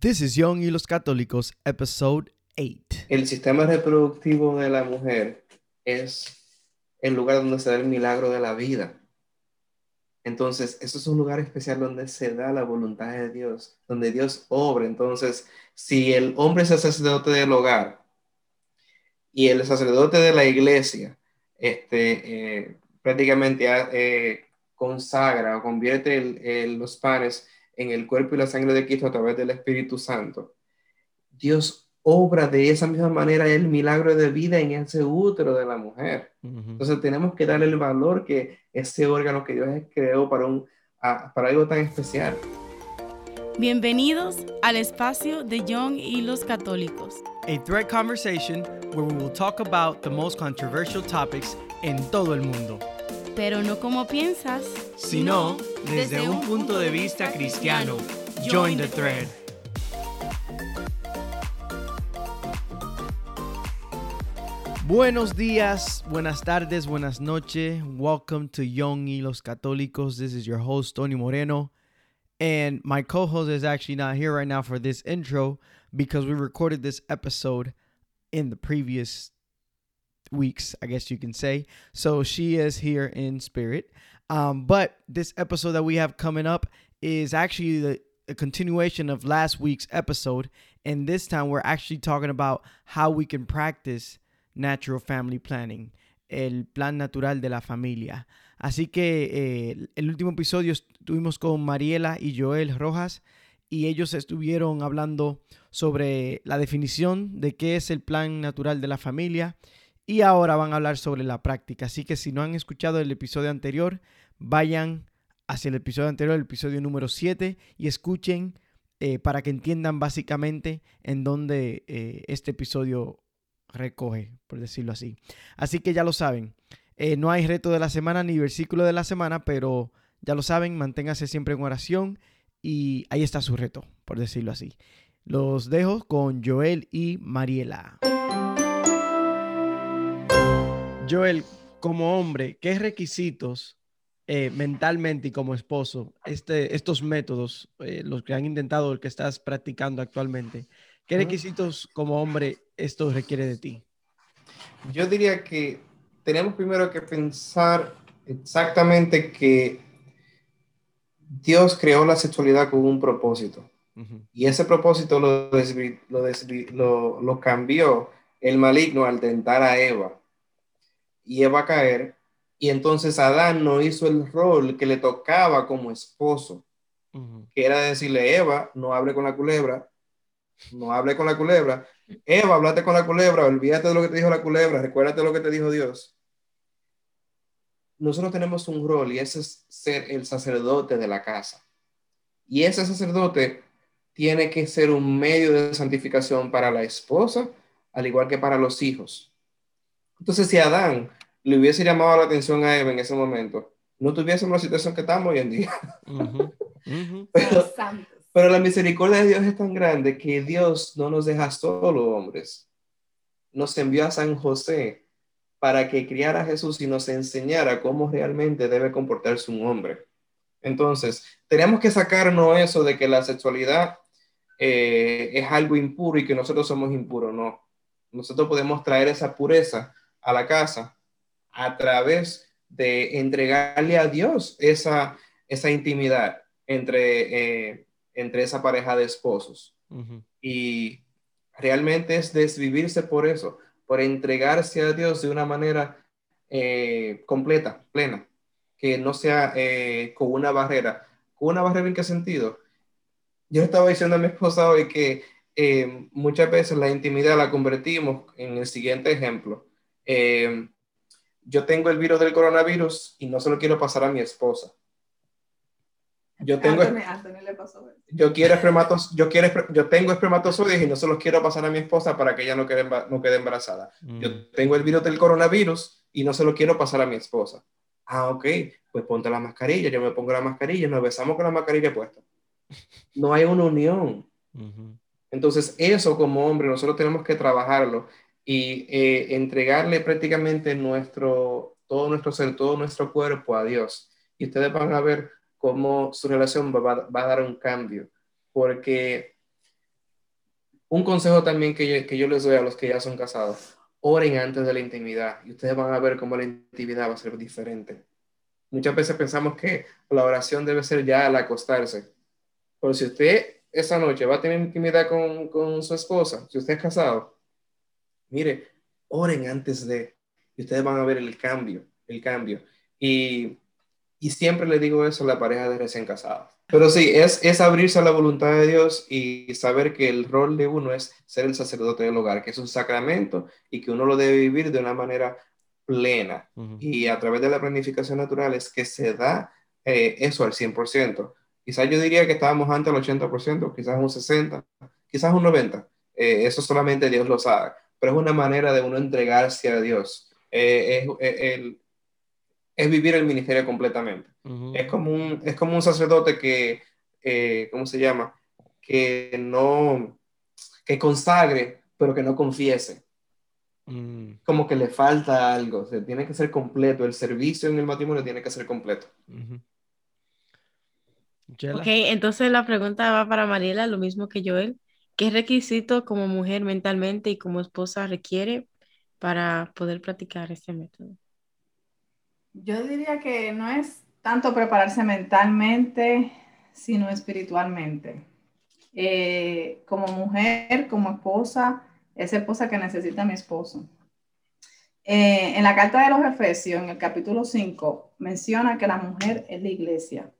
This is Young y los Católicos, episode 8. El sistema reproductivo de la mujer es el lugar donde se da el milagro de la vida. Entonces, eso es un lugar especial donde se da la voluntad de Dios, donde Dios obra. Entonces, si el hombre es el sacerdote del hogar y el sacerdote de la iglesia, este, eh, prácticamente eh, consagra o convierte los panes en el cuerpo y la sangre de Cristo a través del Espíritu Santo, Dios obra de esa misma manera el milagro de vida en ese útero de la mujer. Entonces tenemos que darle el valor que ese órgano que Dios creó para, un, para algo tan especial. Bienvenidos al espacio de Young y los Católicos. A thread conversation where we will talk about the most controversial topics en todo el mundo. Pero no como piensas, sino desde, un punto de vista cristiano. Join the thread. Buenos días, buenas tardes, buenas noches. Welcome to Young y los Católicos. This is your host, Tony Moreno. And my co host is actually not here right now for this intro because we recorded this episode in the previous weeks, I guess you can say. So she is here in spirit. Um, but this episode that we have coming up is actually the a continuation of last week's episode. And this time we're actually talking about how we can practice natural family planning, el plan natural de la familia. Así que eh, el último episodio estuvimos con Mariela y Joel Rojas y ellos estuvieron hablando sobre la definición de qué es el plan natural de la familia y ahora van a hablar sobre la práctica. Así que si no han escuchado el episodio anterior, vayan hacia el episodio anterior, el episodio número 7, y escuchen eh, para que entiendan básicamente en dónde eh, este episodio recoge, por decirlo así. Así que ya lo saben, eh, no hay reto de la semana ni versículo de la semana, pero ya lo saben, manténgase siempre en oración y ahí está su reto, por decirlo así. Los dejo con Joel y Mariela. Joel, como hombre, ¿qué requisitos eh, mentalmente y como esposo, este, estos métodos, eh, los que han intentado, el que estás practicando actualmente, qué requisitos como hombre esto requiere de ti? Yo diría que tenemos primero que pensar exactamente que Dios creó la sexualidad con un propósito. Y ese propósito lo, lo, lo cambió el maligno al tentar a Eva y Eva caer, y entonces Adán no hizo el rol que le tocaba como esposo, que era decirle, Eva, no hable con la culebra, no hable con la culebra, Eva, hablate con la culebra, olvídate de lo que te dijo la culebra, recuérdate lo que te dijo Dios. Nosotros tenemos un rol y ese es ser el sacerdote de la casa. Y ese sacerdote tiene que ser un medio de santificación para la esposa, al igual que para los hijos. Entonces, si Adán le hubiese llamado la atención a Eva en ese momento, no tuviésemos la situación que estamos hoy en día. pero, la misericordia de Dios es tan grande que Dios no nos deja solo hombres. Nos envió a San José para que criara a Jesús y nos enseñara cómo realmente debe comportarse un hombre. Entonces, tenemos que sacarnos eso de que la sexualidad eh, es algo impuro y que nosotros somos impuros. No, nosotros podemos traer esa pureza a la casa a través de entregarle a Dios esa, esa intimidad entre, eh, entre esa pareja de esposos. Y realmente es desvivirse por eso, por entregarse a Dios de una manera eh, completa, plena, que no sea eh, con una barrera. ¿Con una barrera en qué sentido? Yo estaba diciendo a mi esposa hoy que muchas veces la intimidad la convertimos en el siguiente ejemplo yo tengo el virus del coronavirus y no se lo quiero pasar a mi esposa. Yo tengo, yo quiero espermatos, yo quiero, yo tengo espermatozoides y no se los quiero pasar a mi esposa para que ella no quede, no quede embarazada. Yo mm. tengo el virus del coronavirus y no se lo quiero pasar a mi esposa. Ah, ok, pues ponte la mascarilla, yo me pongo la mascarilla, nos besamos con la mascarilla puesta. No hay una unión. Entonces, eso como hombre, nosotros tenemos que trabajarlo y eh, entregarle prácticamente nuestro, todo nuestro ser, todo nuestro cuerpo a Dios. Y ustedes van a ver cómo su relación va, a dar un cambio, porque Un consejo también que yo, que yo les doy a los que ya son casados, oren antes de la intimidad y ustedes van a ver cómo la intimidad va a ser diferente. Muchas veces pensamos que la oración debe ser ya al acostarse, pero si usted esa noche va a tener intimidad con, con su esposa, si usted es casado, mire, oren antes de, y ustedes van a ver el cambio, el cambio. Y, y siempre le digo eso a la pareja de recién casados. Pero sí, es, es abrirse a la voluntad de Dios y saber que el rol de uno es ser el sacerdote del hogar, que es un sacramento y que uno lo debe vivir de una manera plena. Y a través de la planificación natural es que se da eh, eso al 100%. Quizás yo diría que estábamos antes al 80%, quizás un 60%, quizás un 90%. Eh, eso solamente Dios lo sabe. Pero es una manera de uno entregarse a Dios. Eh, es, es vivir el ministerio completamente. es, como un, es como un sacerdote que, eh, ¿cómo se llama? Que no, que consagre, pero que no confiese. Mm. Como que le falta algo, se tiene que ser completo, el servicio en el matrimonio tiene que ser completo. Ok, entonces la pregunta va para Mariela, lo mismo que Joel. ¿Qué requisito como mujer mentalmente y como esposa requiere para poder practicar este método? Yo diría que no es tanto prepararse mentalmente, sino espiritualmente. Eh, como mujer, como esposa, esa esposa que necesita mi esposo. Eh, en la carta de los Efesios, en el capítulo 5, menciona que la mujer es la iglesia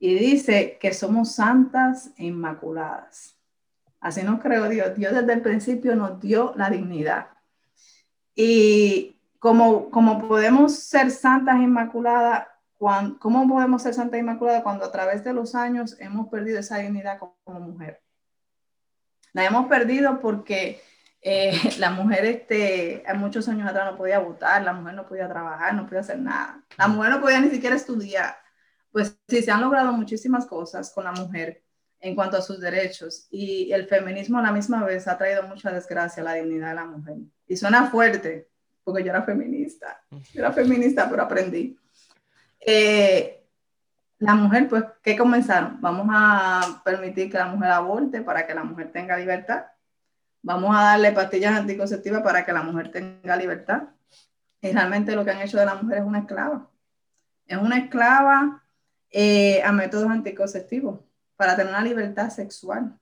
y dice que somos santas e inmaculadas. Así nos creó Dios. Dios desde el principio nos dio la dignidad. Y como, podemos ser santas e inmaculadas, ¿cómo podemos ser santas e inmaculadas cuando a través de los años hemos perdido esa dignidad como, mujer? La hemos perdido porque eh, la mujer este, muchos años atrás no podía votar, la mujer no podía trabajar, no podía hacer nada. La mujer no podía ni siquiera estudiar. Pues sí, se han logrado muchísimas cosas con la mujer en cuanto a sus derechos y el feminismo a la misma vez ha traído mucha desgracia a la dignidad de la mujer. Y suena fuerte, porque yo era feminista. Yo era feminista, pero aprendí. Eh, la mujer, pues, ¿qué comenzaron? Vamos a permitir que la mujer aborte para que la mujer tenga libertad. Vamos a darle pastillas anticonceptivas para que la mujer tenga libertad. Y realmente lo que han hecho de la mujer es una esclava. Es una esclava eh, a métodos anticonceptivos para tener una libertad sexual.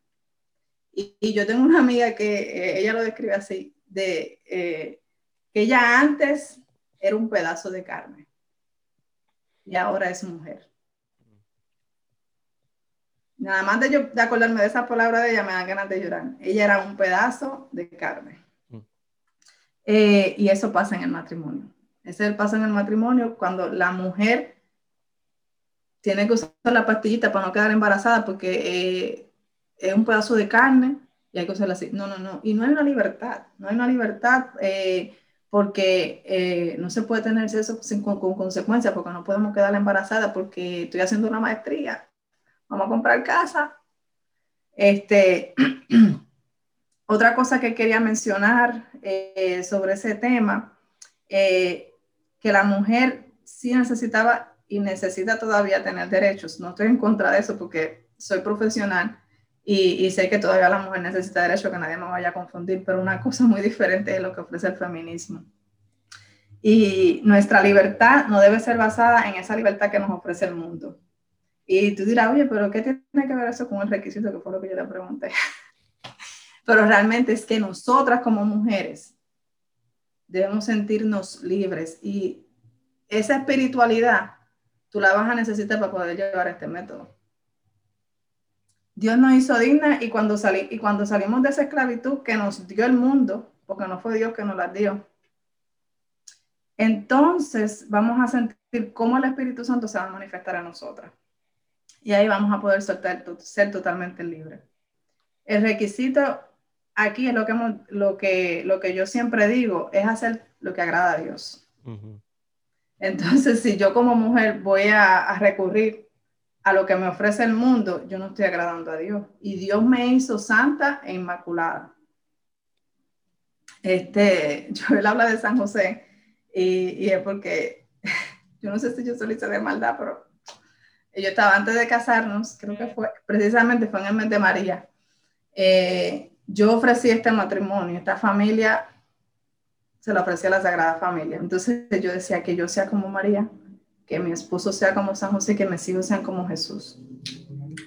Y, yo tengo una amiga que eh, ella lo describe así, de que ella antes era un pedazo de carne y ahora es mujer. Nada más de, yo, de acordarme de esa palabra de ella me dan ganas de llorar. Ella era un pedazo de carne. Mm. Eh, y eso pasa en el matrimonio. Eso pasa en el matrimonio cuando la mujer tiene que usar la pastillita para no quedar embarazada porque eh, es un pedazo de carne y hay que usarla así. No, no, no. Y no hay una libertad. No hay una libertad. Eh, porque eh, no se puede tener sexo con, con consecuencias, porque no podemos quedar embarazada porque estoy haciendo una maestría, vamos a comprar casa. Este, otra cosa que quería mencionar sobre ese tema, que la mujer sí necesitaba y necesita todavía tener derechos. No estoy en contra de eso porque soy profesional, y, sé que todavía la mujer necesita derecho, que nadie me vaya a confundir, pero una cosa muy diferente es lo que ofrece el feminismo. Y nuestra libertad no debe ser basada en esa libertad que nos ofrece el mundo. Y tú dirás, oye, pero ¿qué tiene que ver eso con el requisito que fue lo que yo le pregunté? pero realmente es que nosotras como mujeres debemos sentirnos libres y esa espiritualidad tú la vas a necesitar para poder llevar este método. Dios nos hizo digna y cuando, salí, y cuando salimos de esa esclavitud que nos dio el mundo, porque no fue Dios que nos la dio, entonces vamos a sentir cómo el Espíritu Santo se va a manifestar en nosotras. Y ahí vamos a poder soltar, ser totalmente libres. El requisito aquí es lo que, lo, que, lo que yo siempre digo, es hacer lo que agrada a Dios. Entonces, si yo como mujer voy a, a recurrir a lo que me ofrece el mundo, yo no estoy agradando a Dios. Y Dios me hizo santa e inmaculada. Este, yo él habla de San José y, es porque, yo no sé si yo soy de maldad, pero yo estaba antes de casarnos, creo que fue, precisamente fue en el mes de María. Eh, yo ofrecí este matrimonio, esta familia se lo ofrecí a la Sagrada Familia. Entonces yo decía que yo sea como María, que mi esposo sea como San José, que mis hijos sean como Jesús.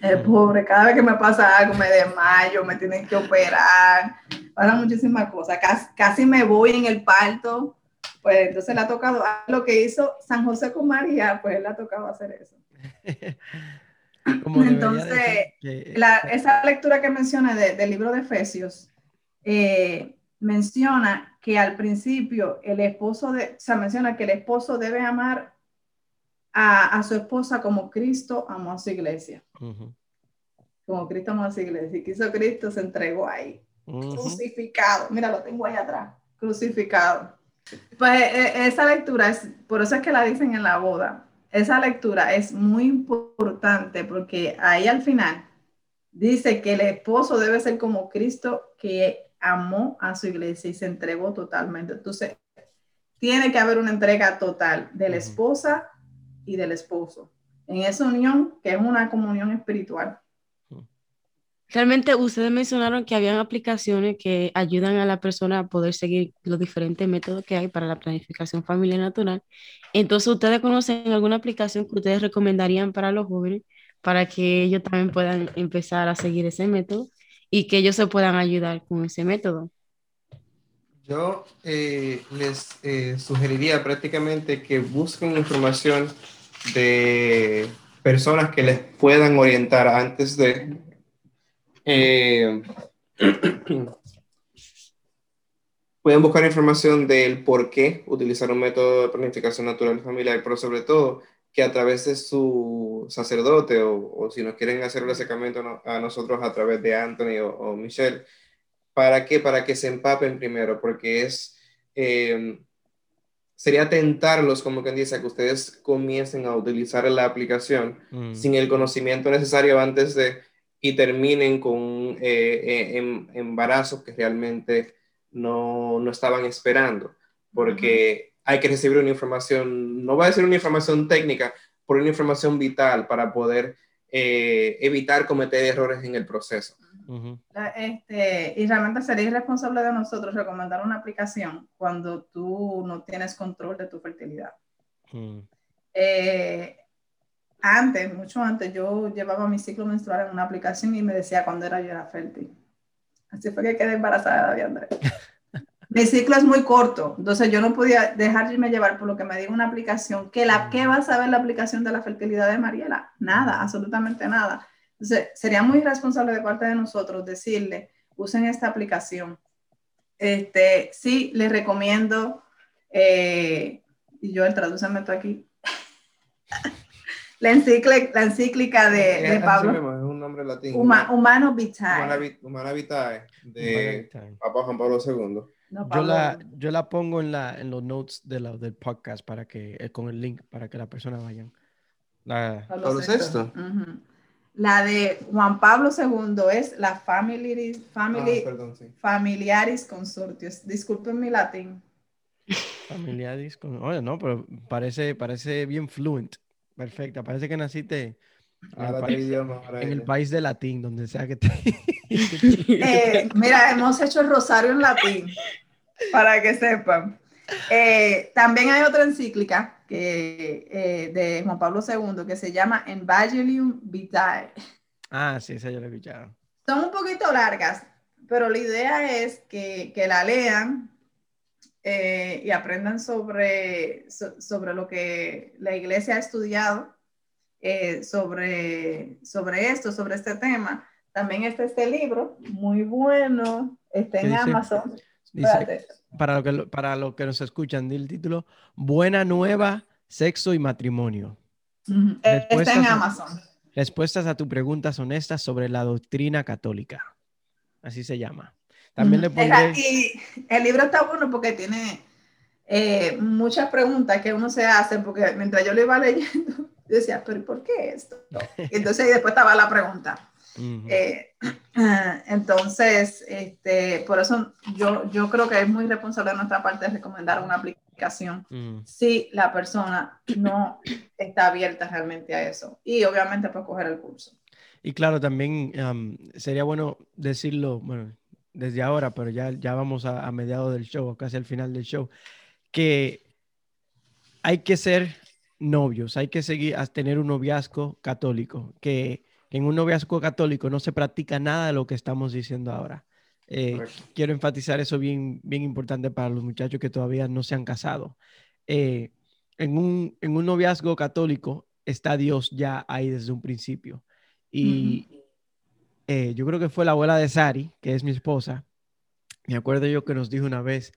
El pobre, cada vez que me pasa algo, me desmayo, me tienen que operar, pasan muchísimas cosas. Casi, casi me voy en el parto. Pues entonces le ha tocado lo que hizo San José con María, pues él le ha tocado hacer eso. Entonces, esa lectura que mencioné del libro de Efesios eh, menciona que al principio el esposo, de, o menciona que el esposo debe amar a, su esposa como Cristo amó a su iglesia. Como Cristo amó a su iglesia. Y quiso Cristo se entregó ahí, crucificado. Mira, lo tengo ahí atrás, crucificado. Pues e, esa lectura es, por eso es que la dicen en la boda, esa lectura es muy importante porque ahí al final dice que el esposo debe ser como Cristo que amó a su iglesia y se entregó totalmente. Entonces, tiene que haber una entrega total de la esposa y del esposo en esa unión que es una comunión espiritual. Realmente ustedes mencionaron que habían aplicaciones que ayudan a la persona a poder seguir los diferentes métodos que hay para la planificación familiar natural. Entonces, ¿ustedes conocen alguna aplicación que ustedes recomendarían para los jóvenes para que ellos también puedan empezar a seguir ese método y que ellos se puedan ayudar con ese método? Yo eh, les eh, sugeriría prácticamente que busquen información de personas que les puedan orientar antes de eh, pueden buscar información del por qué utilizar un método de planificación natural familiar, pero sobre todo que a través de su sacerdote o, si nos quieren hacer el acercamiento a nosotros a través de Anthony o, Michelle, ¿para qué? Para que se empapen primero, porque es, eh, sería tentarlos, como quien dice, a que ustedes comiencen a utilizar la aplicación mm. sin el conocimiento necesario antes de y terminen con eh, eh, em, embarazos que realmente no, no, estaban esperando, porque hay que recibir una información, no va a ser una información técnica, pero una información vital para poder eh, evitar cometer errores en el proceso. este, y realmente sería irresponsable de nosotros recomendar una aplicación cuando tú no tienes control de tu fertilidad. Mm antes, mucho antes, yo llevaba mi ciclo menstrual en una aplicación y me decía cuándo era yo era fértil. Así fue que quedé embarazada de Andrés. mi ciclo es muy corto, entonces yo no podía dejarme llevar por lo que me diga una aplicación. ¿Qué, la, ¿Qué va a saber la aplicación de la fertilidad de Mariela? Nada, absolutamente nada. Entonces, sería muy irresponsable de parte de nosotros decirle, usen esta aplicación. Este, sí, les recomiendo, eh, y yo el traduceme esto aquí, la encíclica, la encíclica de, de Pablo. es un nombre latino. humano Vitae. Humana, Vitae, de Papa Juan Pablo II. Yo, la, yo la pongo en, la, en los notes de la, del podcast para que, eh, con el link para que la persona vayan. La, Pablo VI. La de Juan Pablo II es la Family, family ah, perdón, sí. Familiaris Consortios. Disculpen mi latín. Familiaris con... Oye, no, pero parece, parece bien fluent. Perfecta, parece que naciste en, el país, en el país, de latín, donde sea que te... Eh, mira, hemos hecho el rosario en latín, para que sepan. Eh, también hay otra encíclica que, eh, de Juan Pablo II que se llama Evangelium Vitae. Ah, sí, esa yo la he escuchado. Son un poquito largas, pero la idea es que, que la lean eh, y aprendan sobre, sobre lo que la iglesia ha estudiado sobre, sobre esto, sobre este tema. También está este libro, muy bueno, está en Amazon. Para, lo que, para lo que nos escuchan, di el título, Buena Nueva, Sexo y Matrimonio. Está en Amazon. Respuestas a tus preguntas honestas sobre la doctrina católica. Así se llama. También le pondré... Y el libro está bueno porque tiene eh, muchas preguntas que uno se hace, porque mientras yo lo iba leyendo, yo decía, pero ¿por qué esto? Entonces, después estaba la pregunta. Eh, entonces, este, por eso yo, yo creo que es muy responsable de nuestra parte recomendar una aplicación si la persona no está abierta realmente a eso. Y obviamente, pues coger el curso. Y claro, también sería bueno decirlo, bueno, desde ahora, pero ya, ya vamos a, a mediados del show, casi al final del show, que hay que ser novios, hay que seguir a tener un noviazgo católico, que, que en un noviazgo católico no se practica nada de lo que estamos diciendo ahora. Eh, quiero enfatizar eso bien, bien importante para los muchachos que todavía no se han casado. Eh, en, un, en un noviazgo católico está Dios ya ahí desde un principio. Y eh, yo creo que fue la abuela de Sari, que es mi esposa. Me acuerdo yo que nos dijo una vez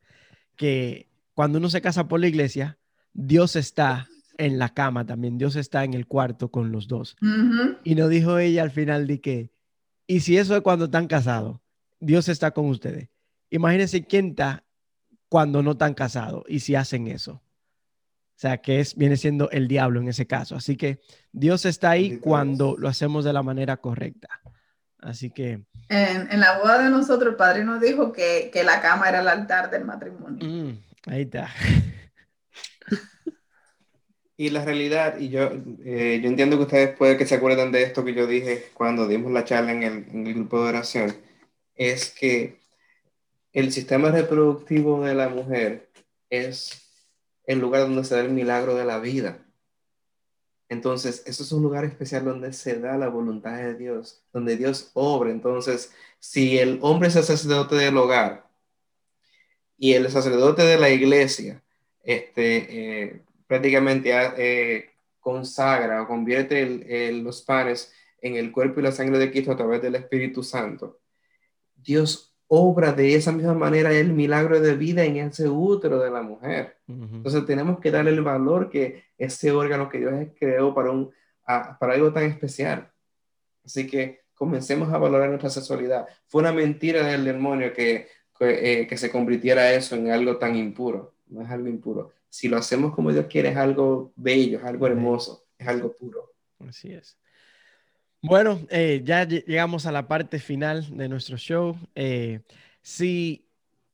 que cuando uno se casa por la iglesia, Dios está en la cama también, Dios está en el cuarto con los dos. Y nos dijo ella al final de que, y si eso es cuando están casados, Dios está con ustedes. Imagínense quién está cuando no están casados y si hacen eso. O sea, que es, viene siendo el diablo en ese caso. Así que Dios está ahí Bendito cuando Dios. lo hacemos de la manera correcta. Así que, En, en la boda de nosotros, el padrino dijo que, que la cama era el altar del matrimonio. mm, ahí está. Y la realidad, y yo, eh, yo entiendo que ustedes puede que se acuerdan de esto que yo dije cuando dimos la charla en el, en el grupo de oración, es que el sistema reproductivo de la mujer es el lugar donde se da el milagro de la vida. Entonces, eso es un lugar especial donde se da la voluntad de Dios, donde Dios obra. Entonces, si el hombre es sacerdote del hogar y el sacerdote de la iglesia, este, eh, prácticamente eh, consagra o convierte el- el- los panes en el cuerpo y la sangre de Cristo a través del Espíritu Santo. Dios obra de esa misma manera el milagro de vida en ese útero de la mujer. Ujú. Entonces tenemos que darle el valor que ese órgano que Dios creó para, un, a- para algo tan especial. Así que comencemos a valorar nuestra sexualidad. Fue una mentira del demonio que, que, eh, que se convirtiera eso en algo tan impuro. No es algo impuro. Si lo hacemos como Dios quiere, es algo bello, es algo hermoso, es algo puro. Así es. Bueno, eh, ya lle- llegamos a la parte final de nuestro show. Eh, si,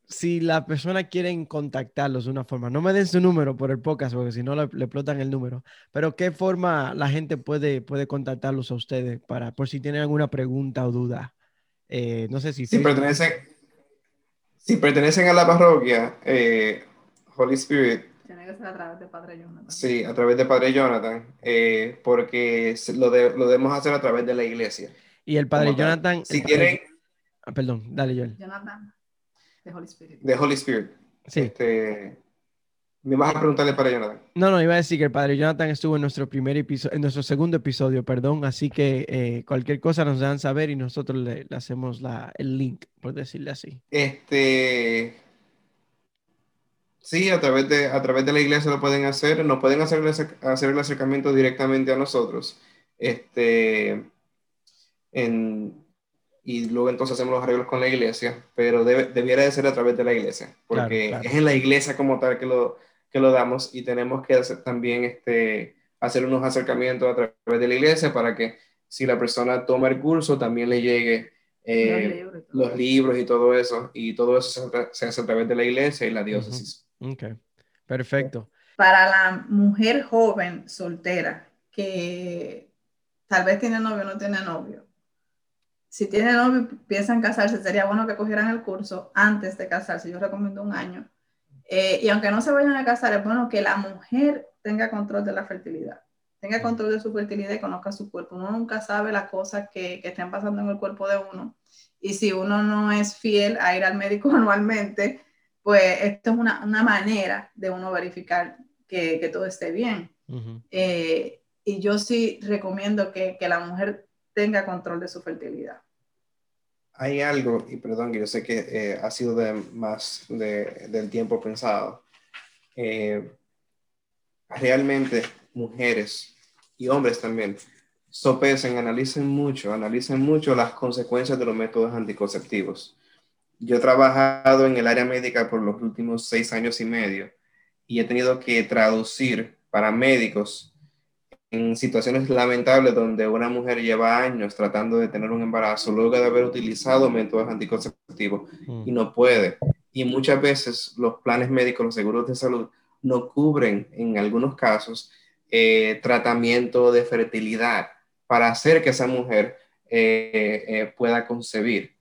si la persona quieren contactarlos de una forma, no me den su número por el podcast, porque si no le, le explotan el número, pero ¿qué forma la gente puede, puede contactarlos a ustedes para, por si tienen alguna pregunta o duda? Eh, no sé si Si pertenecen, si pertenecen a la parroquia, Holy Spirit, Tiene que ser a través de Padre Jonathan. Sí, a través de Padre Jonathan, eh, porque lo, de- lo debemos hacer a través de la iglesia. y el padre como tal. Jonathan. Si tienen Ah, perdón, dale, Joel. Jonathan, de Holy Spirit. de Holy Spirit, Sí. este, me vas a preguntarle para Jonathan. No, no, iba a decir que el padre Jonathan estuvo en nuestro primer episodio, en nuestro segundo episodio, perdón, así que eh, cualquier cosa nos dan saber y nosotros le, le hacemos la, el link, por decirle así. Este, sí, a través de, a través de la iglesia lo pueden hacer, nos pueden hacer hacer el acercamiento directamente a nosotros. Este, en- y luego entonces hacemos los arreglos con la iglesia, pero debe- debiera de ser a través de la iglesia, porque Claro, claro. es en la iglesia como tal que lo, que lo damos y tenemos que hacer también este, hacer unos acercamientos a través de la iglesia para que si la persona toma el curso también le llegue eh, Los libros y todo los eso. libros y todo eso, y todo eso se, se hace a través de la iglesia y la diócesis. Ok, perfecto. Para la mujer joven soltera que tal vez tiene novio o no tiene novio, si tiene novio y piensan casarse, sería bueno que cogieran el curso antes de casarse. Yo recomiendo un año. Eh, y aunque no se vayan a casar, es bueno que la mujer tenga control de la fertilidad, tenga control de su fertilidad y conozca su cuerpo. Uno nunca sabe las cosas que, que estén pasando en el cuerpo de uno. Y si uno no es fiel a ir al médico anualmente, pues esto es una, una manera de uno verificar que, que todo esté bien. Ujú. Eh, y yo sí recomiendo que, que la mujer tenga control de su fertilidad. Hay algo, y perdón, que yo sé que eh, ha sido de más de- del tiempo pensado. eh, realmente mujeres y hombres también sopesen, analicen mucho, analicen mucho las consecuencias de los métodos anticonceptivos. Yo he trabajado en el área médica por los últimos seis años y medio y he tenido que traducir para médicos en situaciones lamentables donde una mujer lleva años tratando de tener un embarazo luego de haber utilizado métodos anticonceptivos y Mm, no puede. Y muchas veces los planes médicos, los seguros de salud, no cubren en algunos casos eh, tratamiento de fertilidad para hacer que esa mujer eh, eh, pueda concebir.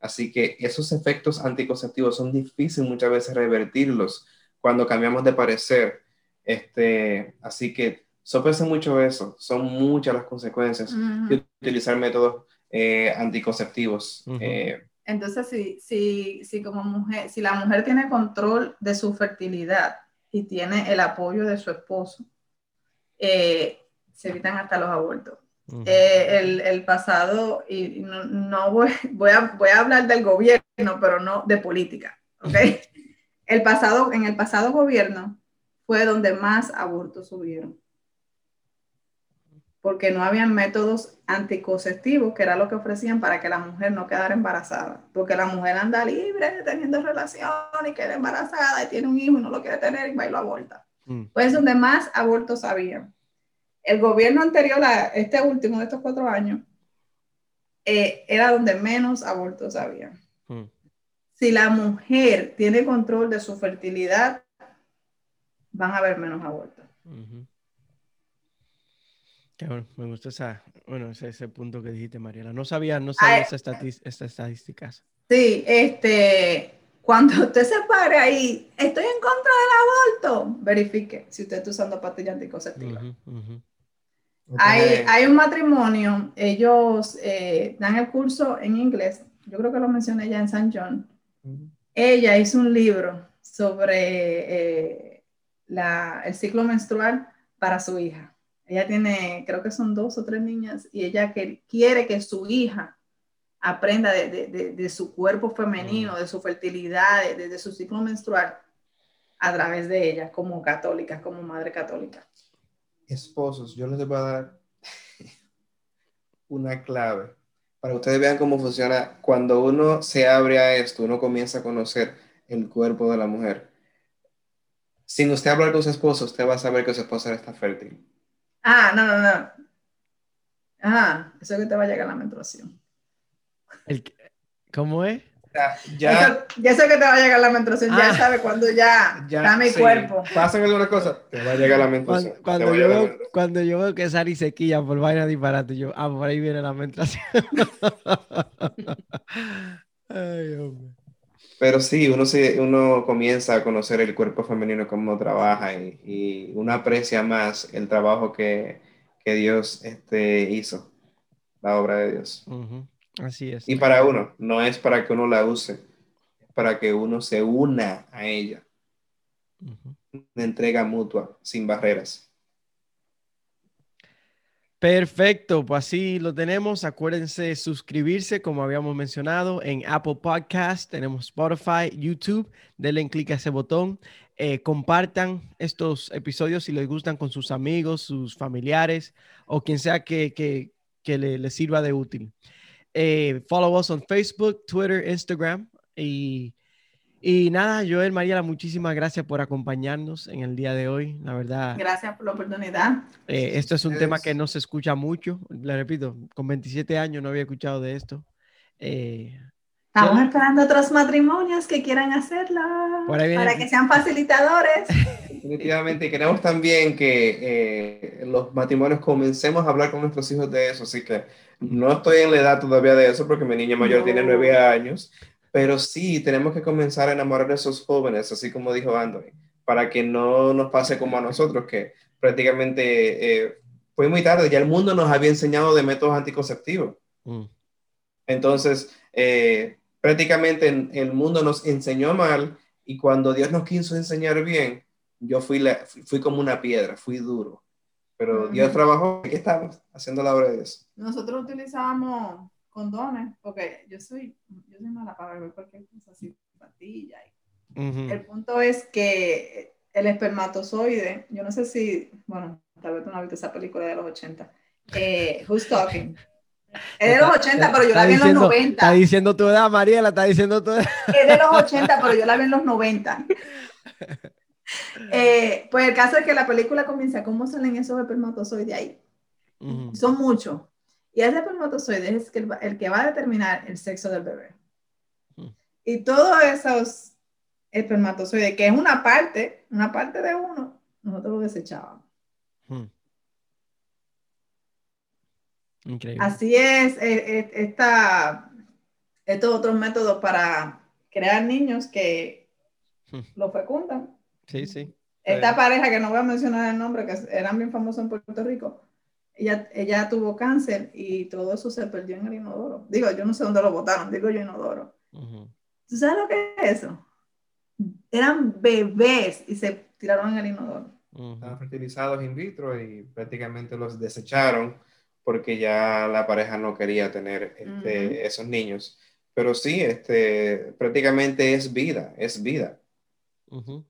Así que esos efectos anticonceptivos son difíciles muchas veces revertirlos cuando cambiamos de parecer. Este, así que sopese mucho eso. Son muchas las consecuencias de utilizar métodos eh, anticonceptivos. Eh, Entonces, si, si, si como mujer, si la mujer tiene control de su fertilidad y tiene el apoyo de su esposo, eh, se evitan hasta los abortos. El, el, pasado, y no, no voy, voy, a, voy, a, hablar del gobierno, pero no de política, ¿ok? El pasado, en el pasado gobierno fue donde más abortos hubieron porque no habían métodos anticonceptivos, que era lo que ofrecían para que la mujer no quedara embarazada, porque la mujer anda libre teniendo relación y queda embarazada y tiene un hijo y no lo quiere tener y va y lo aborta. Mm. Pues donde más abortos había. El gobierno anterior a este último de estos cuatro años eh, era donde menos abortos había. Mm. Si la mujer tiene control de su fertilidad, van a haber menos abortos me gusta esa, bueno, ese, ese, punto que dijiste, Mariela. No sabía, no sabía esas estadísticas. Sí, este, cuando usted se pare ahí, estoy en contra del aborto, verifique si usted está usando pastillas anticonceptivas. Hay, hay, un matrimonio, ellos eh, dan el curso en inglés, yo creo que lo mencioné ya en San John. Ella hizo un libro sobre eh, la, el ciclo menstrual para su hija. Ella tiene, creo que son dos o tres niñas, y ella que, quiere que su hija aprenda de, de, de, su cuerpo femenino, de su fertilidad, de, su ciclo menstrual, a través de ella, como católica, como madre católica. Esposos, yo les voy a dar una clave para que ustedes vean cómo funciona. Cuando uno se abre a esto, uno comienza a conocer el cuerpo de la mujer. Sin usted hablar con su esposo, usted va a saber que su esposa está fértil. Ah, no, no, no. Ajá, eso es que te va a llegar la menstruación. ¿Cómo es? Ya, ya. sé que te va a llegar la menstruación, ya ah. sabes cuando ya, ya está mi cuerpo. Pasan alguna cosa, te va a llegar la menstruación. Cuando, yo, veo, cuando yo veo que Sari se quilla por vaina disparate, yo, ah, por ahí viene la menstruación. Ay, hombre. Pero sí, uno, se, uno comienza a conocer el cuerpo femenino, cómo trabaja y, y uno aprecia más el trabajo que, que, Dios este, hizo, la obra de Dios. Así es. Y para uno, no es para que uno la use, para que uno se una a ella. Una entrega mutua, sin barreras. Perfecto, pues así lo tenemos. Acuérdense suscribirse, como habíamos mencionado, en Apple Podcast, tenemos Spotify, YouTube. Denle clic a ese botón. Eh, compartan estos episodios si les gustan con sus amigos, sus familiares o quien sea que, que, que le, le, sirva de útil. Eh, follow us on Facebook, Twitter, Instagram y y nada, Joel, Mariela, muchísimas gracias por acompañarnos en el día de hoy. La verdad. Gracias por la oportunidad. Eh, esto es un tema que no se escucha mucho. Le repito, con 27 años no había escuchado de esto. Eh, Estamos esperando otros matrimonios que quieran hacerlo para que sean facilitadores. Definitivamente, queremos también que eh, los matrimonios comencemos a hablar con nuestros hijos de eso, así que no estoy en la edad todavía de eso porque mi niña mayor tiene nueve años, pero sí, tenemos que comenzar a enamorar a esos jóvenes, así como dijo Anthony, para que no nos pase como a nosotros, que prácticamente eh, fue muy tarde, ya el mundo nos había enseñado de métodos anticonceptivos. Mm. Entonces, eh, prácticamente el mundo nos enseñó mal y cuando Dios nos quiso enseñar bien, yo fui, fui como una piedra, fui duro. Pero Dios trabajó, aquí estamos, haciendo la obra de Dios. Nosotros utilizábamos condones, porque yo soy, yo soy mala para ver cualquier cosa así, patilla. El punto es que el espermatozoide, yo no sé si, bueno, tal vez tú no has visto esa película de los 80, eh, Who's Talking. Es de los 80, pero yo la vi en los 90. Está diciendo tu edad, Mariela, está diciendo tu edad. Es de los 80, pero yo la vi en los 90. Eh, pues el caso es que la película comienza, ¿cómo salen esos espermatozoides ahí? Son muchos. Y ese espermatozoide es el, que va a determinar el sexo del bebé. Y todos esos espermatozoides, que es una parte, una parte de uno, nosotros lo desechábamos. Increíble. Así es, eh, eh, esta, estos otros métodos para crear niños que lo fecundan. Sí, sí. Esta pareja, que no voy a mencionar el nombre, que eran bien famosos en Puerto Rico, ella, ella tuvo cáncer y todo eso se perdió en el inodoro. Digo, yo no sé dónde lo botaron, digo yo inodoro. Ujú. ¿Tú sabes lo que es eso? Eran bebés y se tiraron en el inodoro. Ujú. Estaban fertilizados in vitro y prácticamente los desecharon porque ya la pareja no quería tener este, Ujú. esos niños. Pero sí, este, prácticamente es vida, es vida.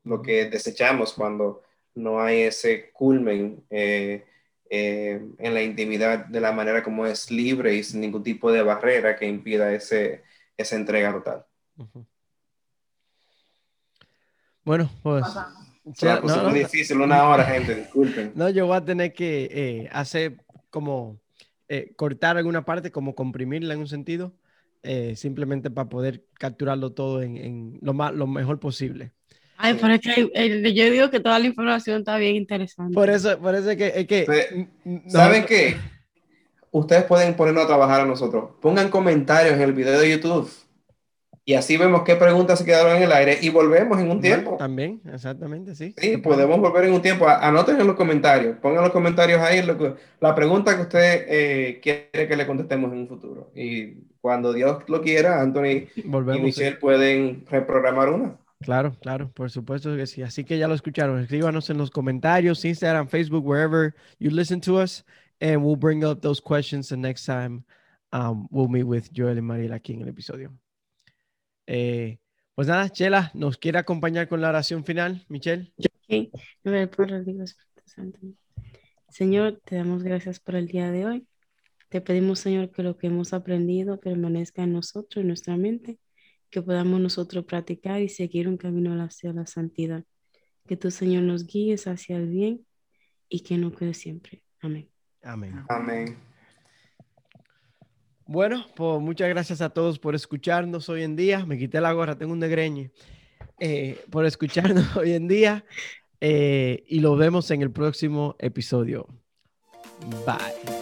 Lo que desechamos cuando no hay ese culmen eh, eh, en la intimidad de la manera como es libre y sin ningún tipo de barrera que impida ese, esa entrega total. Bueno, pues. Ya- no, muy no, difícil una hora, gente, disculpen. no, yo voy a tener que eh, hacer como eh, cortar alguna parte, como comprimirla en un sentido, eh, simplemente para poder capturarlo todo en, en lo, más, lo mejor posible. Ay, pero es que el- yo digo que toda la información está bien interesante. Por eso, por eso es que. Es que Pe- n- n- ¿Saben nosotros- qué? Ustedes pueden ponernos a trabajar a nosotros. Pongan comentarios en el video de YouTube. Y así vemos qué preguntas se quedaron en el aire y volvemos en un tiempo. También, exactamente, sí. Sí, podemos volver en un tiempo. A- Anoten en los comentarios. Pongan los comentarios ahí lo que- la pregunta que usted eh, quiere que le contestemos en un futuro. Y cuando Dios lo quiera, Anthony y Volvemos. Michelle pueden reprogramar una. Claro, claro, por supuesto que sí. Así que ya lo escucharon. Escríbanos en los comentarios, Instagram, Facebook, wherever you listen to us, and we'll bring up those questions the next time um, we'll meet with Joel y Mariela aquí en el episodio. Eh, pues nada, Chela, ¿nos quiere acompañar con la oración final, Michelle? Ok, a ver, por el Dios Espíritu Santo. Señor, te damos gracias por el día de hoy. Te pedimos, Señor, que lo que hemos aprendido permanezca en nosotros, en nuestra mente, que podamos nosotros practicar y seguir un camino hacia la santidad. Que tú, Señor, nos guíes hacia el bien y que no quede siempre. Amén. Amén. Amén. Bueno, pues muchas gracias a todos por escucharnos hoy en día. Me quité la gorra, tengo un degreñe. Eh, por escucharnos hoy en día. Eh, y lo vemos en el próximo episodio. Bye.